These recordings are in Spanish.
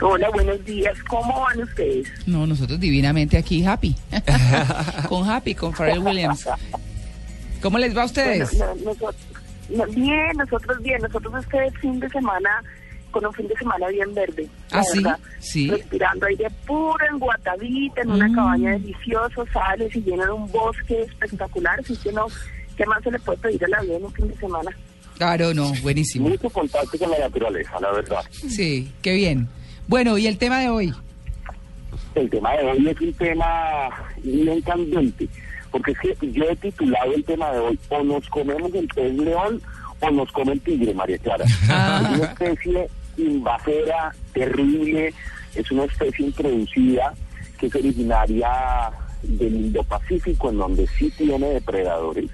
Hola, buenos días. ¿Cómo van ustedes? No, nosotros divinamente aquí, Happy. con Happy, con Pharrell Williams. ¿Cómo les va a ustedes? Bueno, no- nosotros, no, bien, nosotros bien. Nosotros este fin de semana, con un fin de semana bien verde. ¿Ah, sí? verdad. Sí. Respirando aire puro en Guatavita, en una Mm. cabaña deliciosa, sales y llena de un bosque espectacular. Así que no, ¿qué más se le puede pedir a la vida en un fin de semana? Claro, no, buenísimo. Mucho contacto con la naturaleza, la verdad. Sí, qué bien. Bueno, ¿y el tema de hoy? El tema de hoy es un tema bien candente, porque es que yo he titulado el tema de hoy, o nos comemos el pez león o nos come el tigre, María Clara. Es una especie invasora, terrible, es una especie introducida que es originaria del Indo-Pacífico, en donde sí tiene depredadores,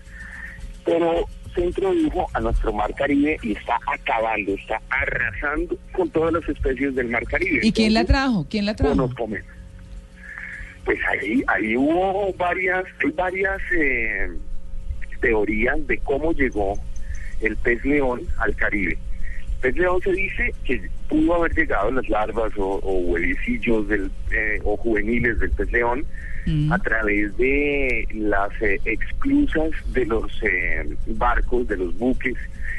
pero se introdujo a nuestro mar Caribe y está acabando, está arrasando con todas las especies del mar Caribe. ¿Y quién la trajo? ¿Quién la trajo? nos comen. Pues ahí, ahí hubo varias, hay varias eh, teorías de cómo llegó el pez león al Caribe. El pez león se dice que pudo haber llegado las larvas o, o huevecillos del, eh, o juveniles del pez león Mm. a través de las eh, exclusas de los eh, barcos, de los buques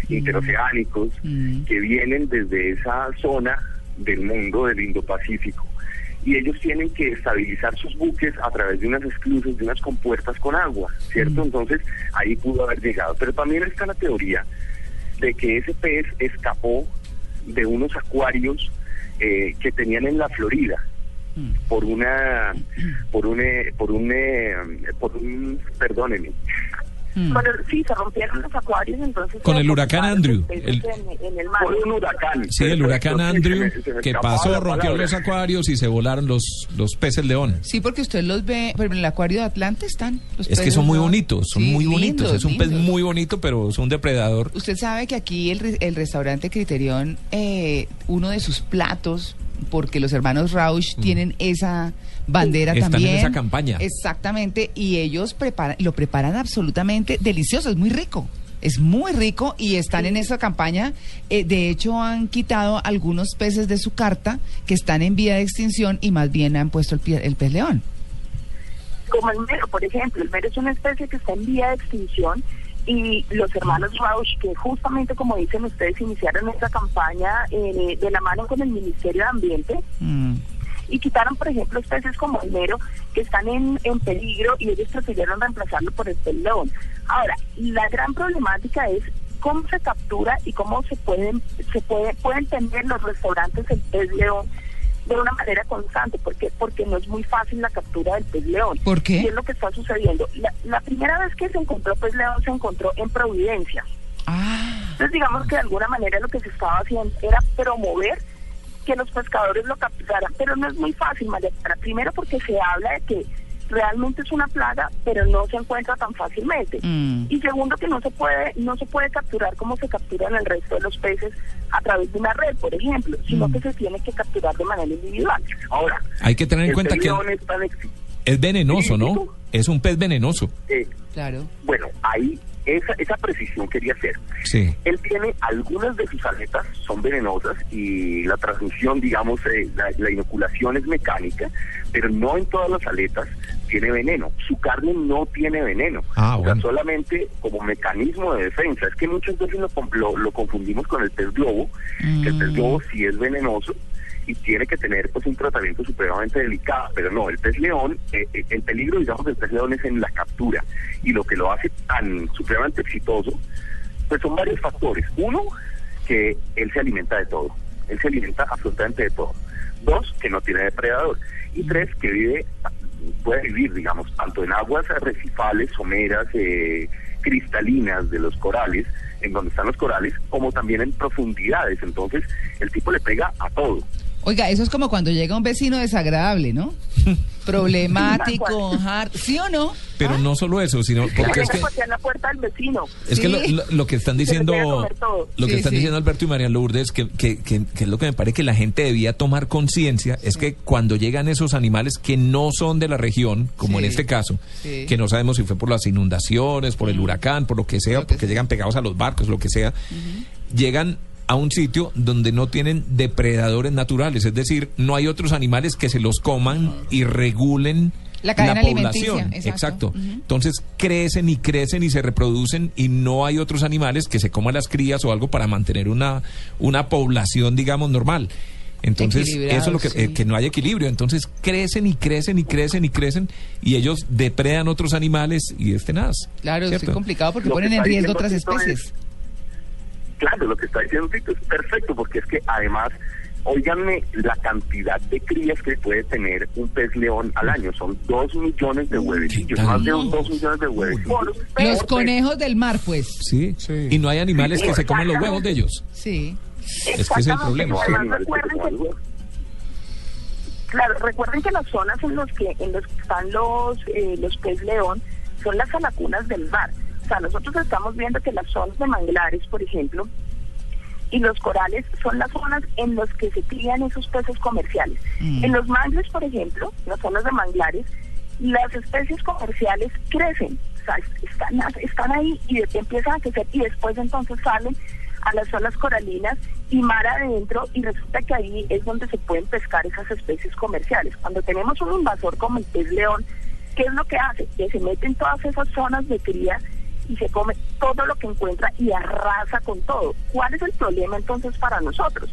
interoceánicos Mm. que vienen desde esa zona del mundo del Indo-Pacífico. Y ellos tienen que estabilizar sus buques a través de unas esclusas, de unas compuertas con agua, ¿cierto? Mm. Entonces ahí pudo haber llegado. Pero también está la teoría de que ese pez escapó de unos acuarios eh, que tenían en la Florida Mm. por una por un eh, por un eh, por un perdónenme Mm. Bueno, sí, se rompieron los acuarios, entonces... Con el huracán Andrew, el- En, en el mar. por un huracán Sí, el huracán Andrew se me- se me que pasó, rompió los acuarios y se volaron los, los peces león. Sí, porque usted los ve, pero en el acuario de Atlanta están. los Es que son muy bonitos, son Sí, muy bonitos. Es un pez lindos. muy bonito, pero es un depredador. Usted sabe que aquí el, re- el restaurante Criterion, eh, uno de sus platos, porque los hermanos Rausch tienen esa bandera. Están en también. esa campaña. Exactamente, y ellos preparan, lo preparan absolutamente delicioso, es muy rico. Es muy rico y están en esa campaña. Eh, de hecho, han quitado algunos peces de su carta que están en vía de extinción y más bien han puesto el, pie- el pez león. como el mero, por ejemplo. El mero es una especie que está en vía de extinción y los hermanos Rausch, que justamente como dicen ustedes, iniciaron esta campaña eh, de la mano con el Ministerio de Ambiente Mm. Y quitaron, por ejemplo, especies como el mero que están en, en peligro y ellos prefirieron reemplazarlo por el pez león. Ahora, la gran problemática es cómo se captura y cómo se pueden se puede, pueden tener los restaurantes el pez león de una manera constante, porque porque no es muy fácil la captura del pez león. ¿Por qué? ¿Qué es lo que está sucediendo? La, la primera vez que se encontró pez león se encontró en Providencia. Ah, Entonces digamos que de alguna manera lo que se estaba haciendo era promover que los pescadores lo capturaran, pero no es muy fácil, María Clara. Primero porque se habla de que realmente es una plaga, pero no se encuentra tan fácilmente. Mm. Y segundo que no se puede no se puede capturar como se capturan el resto de los peces a través de una red, por ejemplo, sino Mm. que se tiene que capturar de manera individual. ahora Hay que tener en cuenta que es tan exi- es venenoso, ¿no? Es un pez venenoso. eh, claro. bueno ahí esa esa precisión quería hacer Sí. Él tiene algunas de sus aletas, son venenosas y la transmisión, digamos, eh, la, la inoculación es mecánica, pero no en todas las aletas tiene veneno. Su carne no tiene veneno. Ah, o sea, bueno. solamente como mecanismo de defensa. Es que muchas veces lo, lo- lo confundimos con el pez globo, que el pez Mm. globo sí es venenoso y tiene que tener pues un tratamiento supremamente delicado, pero no, el pez león, eh, eh, el peligro digamos del pez león es en la captura y lo que lo hace tan supremamente exitoso pues son varios factores. Uno, que él se alimenta de todo. Él se alimenta absolutamente de todo. Dos, que no tiene depredador. Y tres, que vive, puede vivir, digamos, tanto en aguas arrecifales, someras, eh, cristalinas de los corales, en donde están los corales, como también en profundidades. Entonces, el tipo le pega a todo. Oiga, eso es como cuando llega un vecino desagradable, ¿no? Problemático, hard, ¿sí o no? Pero ¿Ah? no solo eso, sino porque es que la puerta del vecino. es que lo, Sí. lo- lo que están diciendo lo que Sí, están sí. diciendo Alberto y María Lourdes que, que, que, que es lo que me parece que la gente debía tomar conciencia es que cuando llegan esos animales que no son de la región como Sí. en este caso Sí. que no sabemos si fue por las inundaciones por el huracán por lo que sea Lo que porque sea. llegan pegados a los barcos lo que sea llegan a un sitio donde no tienen depredadores naturales, es decir, no hay otros animales que se los coman y regulen La cadena población. alimenticia, exacto. Entonces crecen y crecen y se reproducen y no hay otros animales que se coman las crías o algo para mantener una, una población, digamos, normal. Entonces, eso es lo que, sí. eh, que no hay equilibrio. Entonces crecen y crecen y crecen y crecen y ellos depredan otros animales y este nada. Claro, es complicado porque Lo ponen en riesgo otras especies. Claro, lo que está diciendo Tito es perfecto, porque es que además, óiganme la cantidad de crías que puede tener un pez león al año. Son dos millones de huevecillos, más de un dos millones de huevecillos. Los conejos del mar, pues. Sí. Y no hay animales que se coman los huevos de ellos. Sí. Es que ese es el problema. Huevos. claro, recuerden que las zonas en los que en los que están los eh, los pez león son las alacunas del mar. Sea, nosotros estamos viendo que las zonas de manglares, por ejemplo, y los corales son las zonas en las que se crían esos peces comerciales. Mm. En los mangles, por ejemplo, las zonas de manglares, las especies comerciales crecen, o sea, están, están ahí y empiezan a crecer y después entonces salen a las zonas coralinas y mar adentro y resulta que ahí es donde se pueden pescar esas especies comerciales. Cuando tenemos un invasor como el pez león, ¿qué es lo que hace? Que se mete en todas esas zonas de cría y se come todo lo que encuentra y arrasa con todo. ¿Cuál es el problema entonces para nosotros?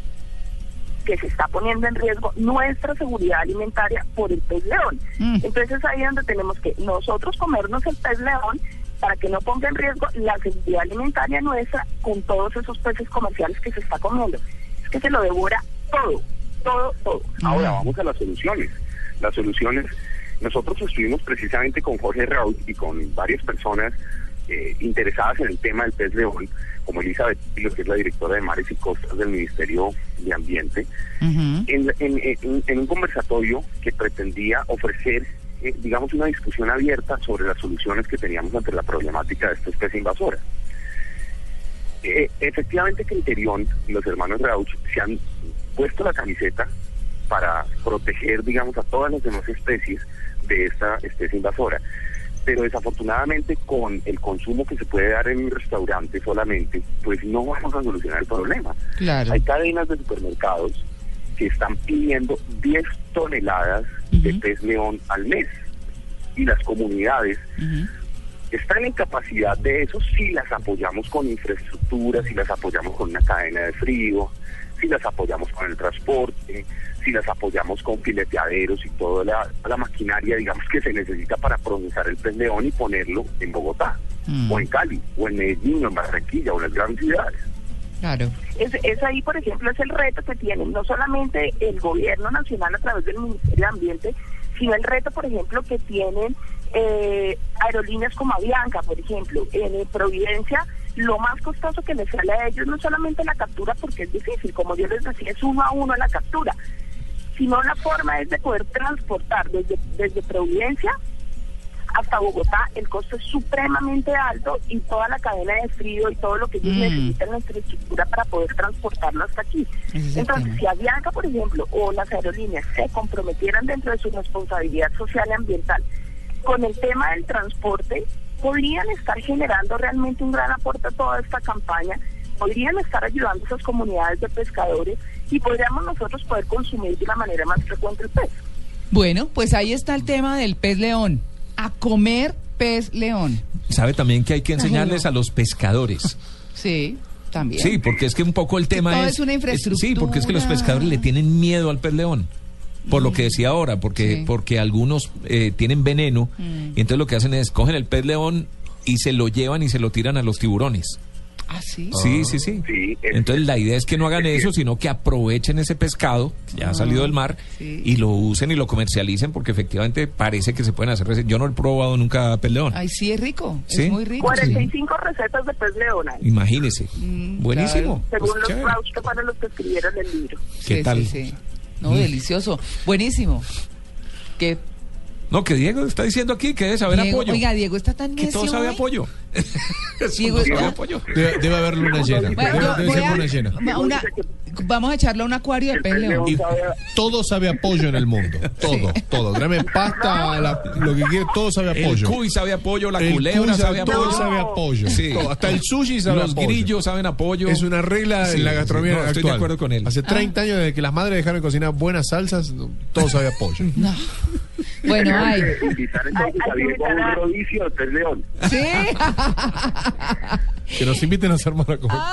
Que se está poniendo en riesgo nuestra seguridad alimentaria por el pez león. Mm. Entonces ahí es donde tenemos que nosotros comernos el pez león para que no ponga en riesgo la seguridad alimentaria nuestra con todos esos peces comerciales que se está comiendo. Es que se lo devora todo, todo, todo. Ahora vamos a las soluciones. Las soluciones, nosotros estuvimos precisamente con Jorge Raúl y con varias personas eh, interesadas en el tema del pez león, como Elizabeth Pilo, que es la directora de Mares y Costas del Ministerio de Ambiente, en, en- en- en un conversatorio que pretendía ofrecer, eh, digamos, una discusión abierta sobre las soluciones que teníamos ante la problemática de esta especie invasora. Eh, efectivamente, Criterion y los hermanos Rauch se han puesto la camiseta para proteger, digamos, a todas las demás especies de esta especie invasora. Pero desafortunadamente con el consumo que se puede dar en un restaurante solamente, pues no vamos a solucionar el problema. Claro. Hay cadenas de supermercados que están pidiendo 10 toneladas de pez león al mes. Y las comunidades están en capacidad de eso si las apoyamos con infraestructura, si las apoyamos con una cadena de frío, si las apoyamos con el transporte, si las apoyamos con fileteaderos y toda la, la maquinaria, digamos, que se necesita para procesar el pez león y ponerlo en Bogotá, Mm. o en Cali, o en Medellín, o en Barranquilla, o en las grandes ciudades. Claro. Es, es ahí, por ejemplo, es el reto que tiene no solamente el gobierno nacional a través del Ministerio de Ambiente, sino el reto, por ejemplo, que tienen eh, aerolíneas como Avianca, por ejemplo. En eh, Providencia, lo más costoso que les sale a ellos no es solamente la captura, porque es difícil, como yo les decía, es uno a uno la captura, sino la forma es de poder transportar desde, desde Providencia hasta Bogotá el costo es supremamente alto y toda la cadena de frío y todo lo que ellos Mm. necesitan en la infraestructura para poder transportarlo hasta aquí. Entonces, si Avianca, por ejemplo, o las aerolíneas se comprometieran dentro de su responsabilidad social y ambiental con el tema del transporte, podrían estar generando realmente un gran aporte a toda esta campaña, podrían estar ayudando a esas comunidades de pescadores y podríamos nosotros poder consumir de una manera más frecuente el pez. Bueno, pues ahí está el tema del pez león. A comer pez león. Sabe también que hay que enseñarles a los pescadores. Sí, también. Sí, porque es que un poco el tema todo es... es una Sí, porque es que los infraestructura. pescadores le tienen miedo al pez león. Por lo que decía ahora, porque, Sí. porque algunos eh, tienen veneno, Mm. y entonces lo que hacen es cogen el pez león y se lo llevan y se lo tiran a los tiburones. Ah, sí. Sí, sí, sí. Sí, es- Entonces la idea es que no hagan es eso, sino que aprovechen ese pescado que ya ha salido del mar Ah, sí. y lo usen y lo comercialicen porque efectivamente parece que se pueden hacer recetas. Yo no he probado nunca pez león. Ay, sí, es rico. ¿Sí? Es muy rico. 45 recetas de pez leona, Imagínese. Mm, Buenísimo. según Pues los. Rauch que fueron los que escribieron el libro. ¿Qué Sí, tal? sí, sí. No, delicioso. Buenísimo. Que No, que Diego está diciendo aquí que debe saber Diego, apoyo. oiga, Diego está tan que necio todo sabe hoy. apoyo. Debe, debe haber luna llena. Bueno, Debe, ser a- luna llena. una- vamos a echarle a un acuario de El pez león. Y todo sabe apoyo en el mundo. Todo, todo. Tráeme pasta, la- lo que quiere, todo sabe El apoyo. cuy sabe apoyo, la El culebra sabe todo apoyo. sabe apoyo. Sí. Todo, hasta el sushi sabe Los apoyo. grillos saben apoyo. Es una regla Sí, en la sí, gastronomía no, actual. estoy de acuerdo con él. Hace 30 años desde que las madres dejaron de cocinar buenas salsas, todo sabe apoyo. No. Bueno, ay. Tenemos que invitar entonces Hay- hay a que Diego a invitar un a- rodicio de pez león. Sí. Que nos inviten a.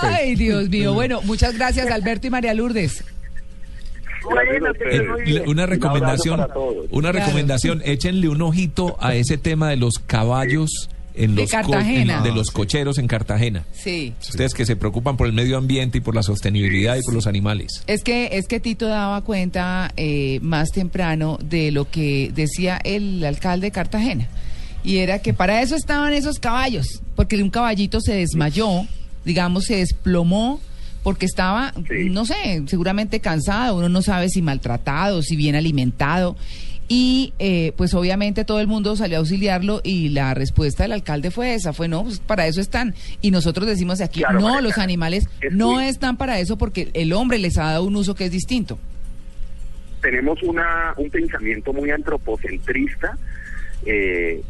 Ay, Dios mío. Bueno, muchas gracias, Alberto y María Lourdes. Bueno, Eh, una Un recomendación, una Claro. recomendación, échenle un ojito a ese tema de los caballos en De los Cartagena. en- de los cocheros en Cartagena. Sí. Ustedes que se preocupan por el medio ambiente y por la sostenibilidad y por los animales. Es que, es que Tito daba cuenta eh, más temprano de lo que decía el alcalde de Cartagena. Y era que para eso estaban esos caballos, porque un caballito se desmayó, digamos, se desplomó, porque estaba, Sí. no sé, seguramente cansado, uno no sabe si maltratado, si bien alimentado. Y eh, pues obviamente todo el mundo salió a auxiliarlo y la respuesta del alcalde fue esa, fue no, pues para eso están. Y nosotros decimos aquí, Claro, no, los animales Es no están para eso porque el hombre les ha dado un uso que es distinto. tenemos una, un pensamiento muy antropocentrista eh,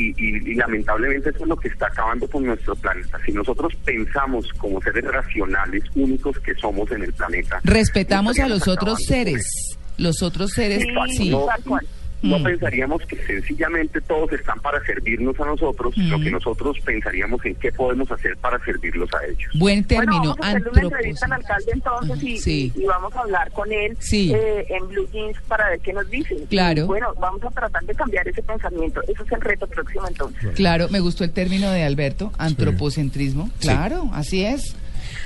y, y- y lamentablemente eso es lo que está acabando con nuestro planeta. Si nosotros pensamos como seres racionales únicos que somos en el planeta, Respetamos a los otros seres. Los otros seres, sí. no. No Mm. pensaríamos que sencillamente todos están para servirnos a nosotros, sino Mm. que nosotros pensaríamos en qué podemos hacer para servirlos a ellos. Buen término, bueno, vamos a hacerle una entrevista al alcalde entonces y, Sí. y- vamos a hablar con él Sí. eh, en Blue Jeans para ver qué nos dicen. Claro. Bueno, vamos a tratar de cambiar ese pensamiento. Eso es el reto próximo entonces. Claro, me gustó el término de Alberto, antropocentrismo. Claro, así es.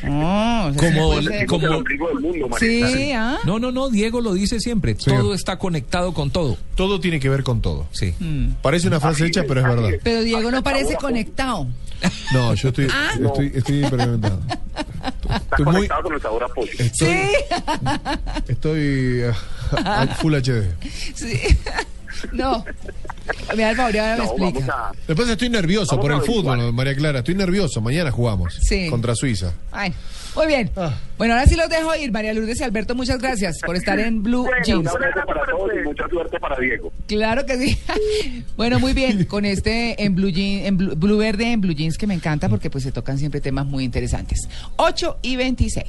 Oh, o sea, Como sí el- puede ser. como- el ombligo del mundo, Sí. ¿ah? No, no, no, Diego lo dice siempre. Sí. Todo está conectado con todo. Todo tiene que ver con todo. Sí. Mm. Parece una frase Así hecha, es, pero es verdad. es. Pero Diego no parece conectado. No, yo estoy, Ah. estoy, estoy experimentado. Está Estoy muy, conectado con el sabor a pollo. estoy, estoy ah, al Full HD. Sí. No. Me da el favor y ahora me explica. a... Después estoy nervioso Vamos por el fútbol, María Clara. Estoy nervioso. Mañana jugamos Sí. contra Suiza. Ay, muy bien. Ah. Bueno, ahora sí los dejo ir. María Lourdes y Alberto, muchas gracias por estar en Blue Bueno, Jeans. Un para todos y mucha suerte para Diego. Claro que sí. Bueno, muy bien, con este en Blue, Jean- en Blue, Blue Verde, en Blue Jeans que me encanta porque pues se tocan siempre temas muy interesantes. 8 y 26.